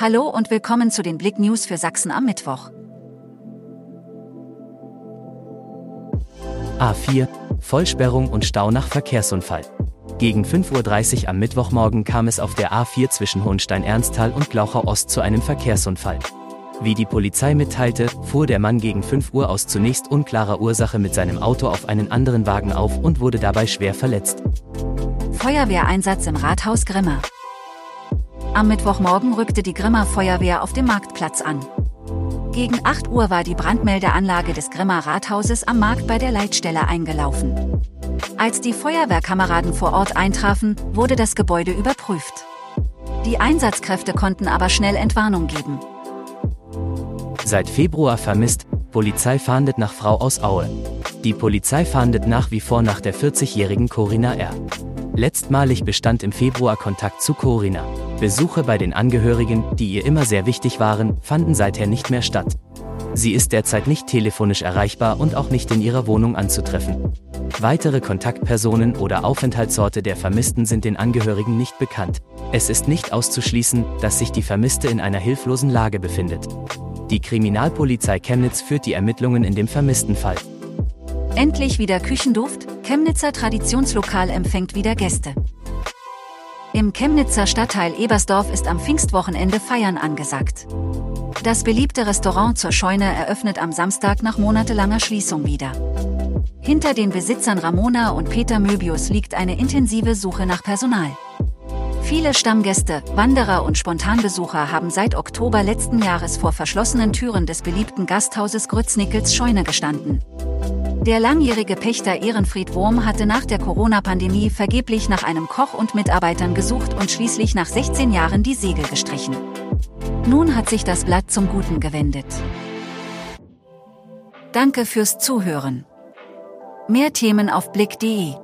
Hallo und willkommen zu den Blick News für Sachsen am Mittwoch. A4 Vollsperrung und Stau nach Verkehrsunfall. Gegen 5.30 Uhr am Mittwochmorgen kam es auf der A4 zwischen Hohenstein-Ernsthal und Glauchau Ost zu einem Verkehrsunfall. Wie die Polizei mitteilte, fuhr der Mann gegen 5 Uhr aus zunächst unklarer Ursache mit seinem Auto auf einen anderen Wagen auf und wurde dabei schwer verletzt. Feuerwehreinsatz im Rathaus Grimma. Am Mittwochmorgen rückte die Grimmer Feuerwehr auf dem Marktplatz an. Gegen 8 Uhr war die Brandmeldeanlage des Grimmer Rathauses am Markt bei der Leitstelle eingelaufen. Als die Feuerwehrkameraden vor Ort eintrafen, wurde das Gebäude überprüft. Die Einsatzkräfte konnten aber schnell Entwarnung geben. Seit Februar vermisst, Polizei fahndet nach Frau aus Aue. Die Polizei fahndet nach wie vor nach der 40-jährigen Corinna R. Letztmalig bestand im Februar Kontakt zu Corinna. Besuche bei den Angehörigen, die ihr immer sehr wichtig waren, fanden seither nicht mehr statt. Sie ist derzeit nicht telefonisch erreichbar und auch nicht in ihrer Wohnung anzutreffen. Weitere Kontaktpersonen oder Aufenthaltsorte der Vermissten sind den Angehörigen nicht bekannt. Es ist nicht auszuschließen, dass sich die Vermisste in einer hilflosen Lage befindet. Die Kriminalpolizei Chemnitz führt die Ermittlungen in dem vermissten Fall. Endlich wieder Küchenduft, Chemnitzer Traditionslokal empfängt wieder Gäste. Im Chemnitzer Stadtteil Ebersdorf ist am Pfingstwochenende Feiern angesagt. Das beliebte Restaurant zur Scheune eröffnet am Samstag nach monatelanger Schließung wieder. Hinter den Besitzern Ramona und Peter Möbius liegt eine intensive Suche nach Personal. Viele Stammgäste, Wanderer und Spontanbesucher haben seit Oktober letzten Jahres vor verschlossenen Türen des beliebten Gasthauses Grütznickels Scheune gestanden. Der langjährige Pächter Ehrenfried Wurm hatte nach der Corona-Pandemie vergeblich nach einem Koch und Mitarbeitern gesucht und schließlich nach 16 Jahren die Segel gestrichen. Nun hat sich das Blatt zum Guten gewendet. Danke fürs Zuhören. Mehr Themen auf blick.de